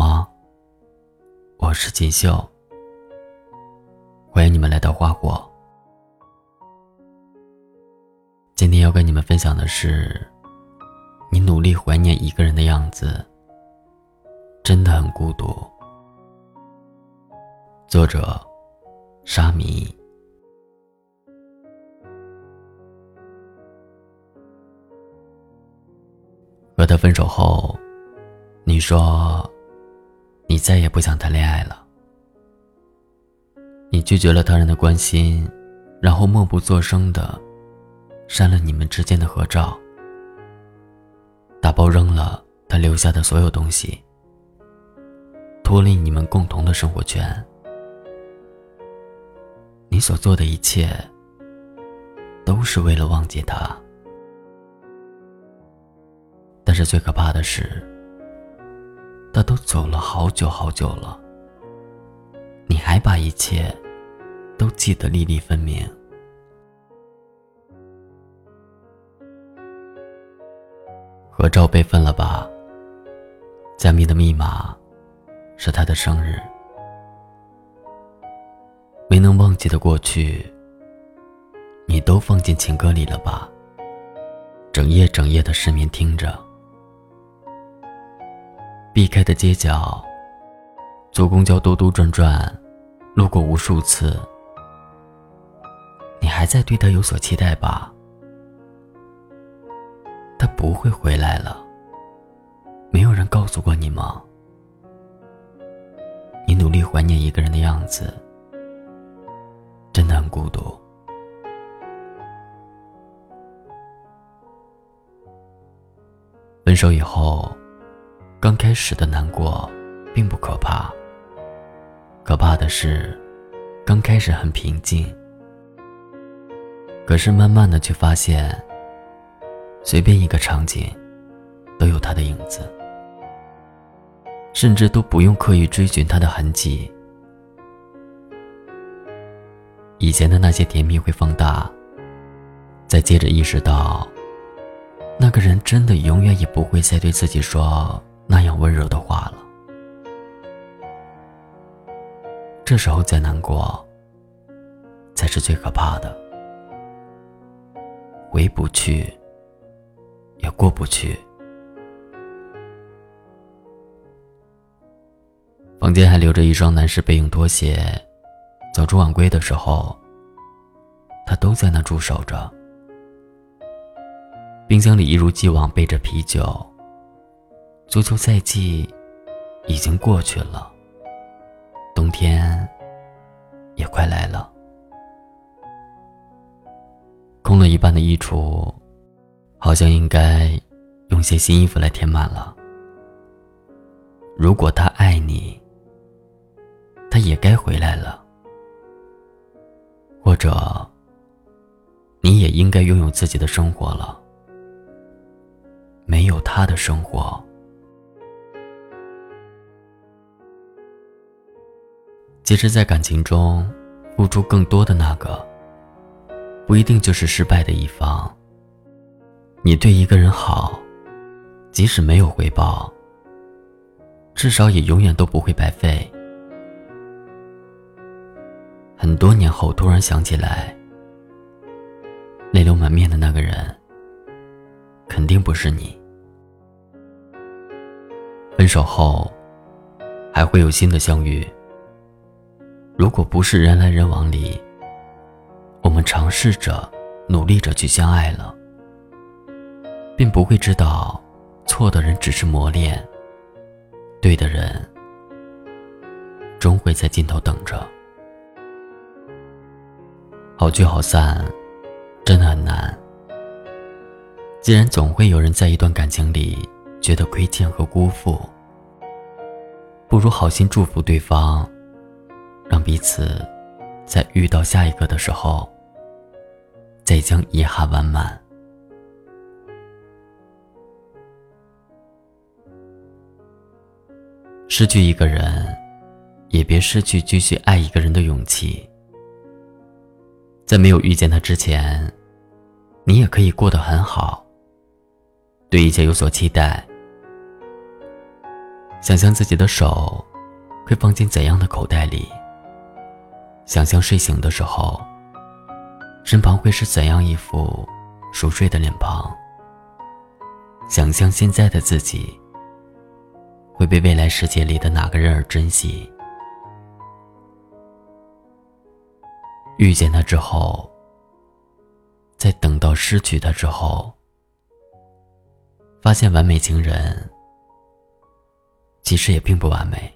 吗？我是锦绣，欢迎你们来到花火。今天要跟你们分享的是，你努力怀念一个人的样子，真的很孤独。作者：沙弥。和他分手后。你说，你再也不想谈恋爱了。你拒绝了他人的关心，然后默不作声的删了你们之间的合照，打包扔了他留下的所有东西，脱离你们共同的生活圈。你所做的一切，都是为了忘记他。但是最可怕的是。他都走了好久好久了，你还把一切都记得粒粒分明。合照备份了吧？加密的密码是他的生日。没能忘记的过去，你都放进情歌里了吧？整夜整夜的失眠听着。避开的街角，坐公交兜兜转转，路过无数次。你还在对他有所期待吧？他不会回来了。没有人告诉过你吗？你努力怀念一个人的样子，真的很孤独。分手以后。刚开始的难过，并不可怕。可怕的是，刚开始很平静，可是慢慢的却发现，随便一个场景，都有他的影子，甚至都不用刻意追寻他的痕迹。以前的那些甜蜜会放大，再接着意识到，那个人真的永远也不会再对自己说。那样温柔的话了，这时候再难过，才是最可怕的。回不去，也过不去。房间还留着一双男士备用拖鞋，早出晚归的时候，他都在那驻守着。冰箱里一如既往备着啤酒。足球赛季已经过去了，冬天也快来了。空了一半的衣橱，好像应该用些新衣服来填满了。如果他爱你，他也该回来了。或者，你也应该拥有自己的生活了。没有他的生活。其实，在感情中，付出更多的那个，不一定就是失败的一方。你对一个人好，即使没有回报，至少也永远都不会白费。很多年后，突然想起来，泪流满面的那个人，肯定不是你。分手后，还会有新的相遇。如果不是人来人往里，我们尝试着、努力着去相爱了，并不会知道，错的人只是磨练，对的人终会在尽头等着。好聚好散，真的很难。既然总会有人在一段感情里觉得亏欠和辜负，不如好心祝福对方。让彼此在遇到下一个的时候，再将遗憾完满。失去一个人，也别失去继续爱一个人的勇气。在没有遇见他之前，你也可以过得很好，对一切有所期待。想象自己的手会放进怎样的口袋里？想象睡醒的时候，身旁会是怎样一副熟睡的脸庞？想象现在的自己会被未来世界里的哪个人而珍惜？遇见他之后，在等到失去他之后，发现完美情人。其实也并不完美，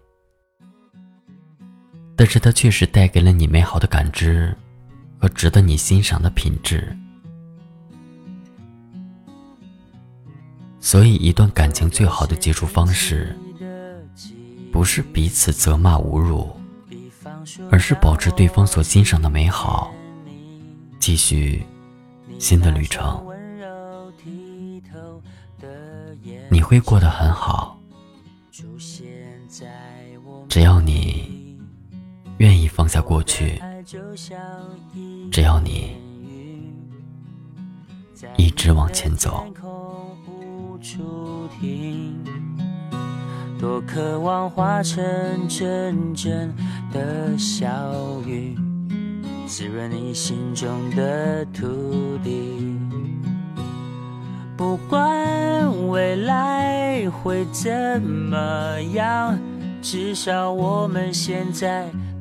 但是它确实带给了你美好的感知和值得你欣赏的品质。所以，一段感情最好的结束方式，不是彼此责骂侮辱，而是保持对方所欣赏的美好，继续新的旅程。你会过得很好。只要你愿意放下过去，只要你一直往前走。多渴望化成阵阵的小雨，滋润你心中的土地。不管未来会怎么样。至少我们现在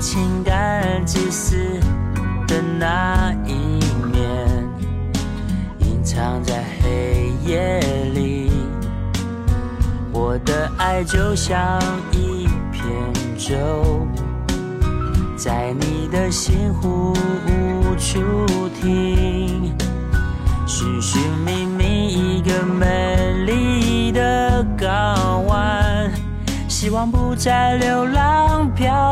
情感自私的那一面隐藏在黑夜里。我的爱就像一片舟，在你的心湖无处停，寻寻觅觅一个美丽的。港湾，希望不再流浪漂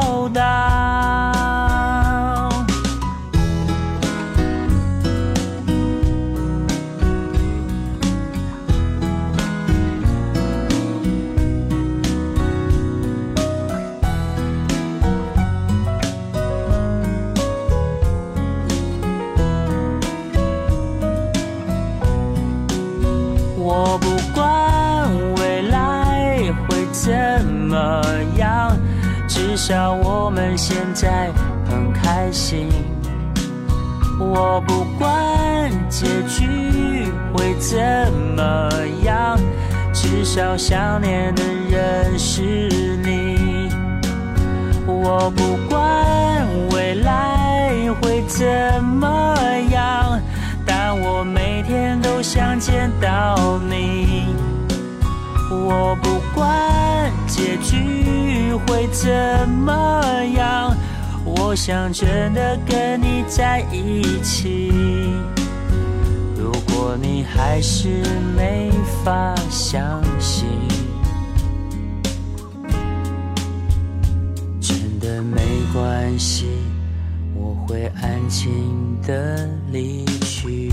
我不管结局会怎么样，至少想念的人是你。我不管未来会怎么样，但我每天都想见到你。我不管结局会怎么样，我想真的跟你在一起。如果你还是没法相信，真的没关系，我会安静的离去。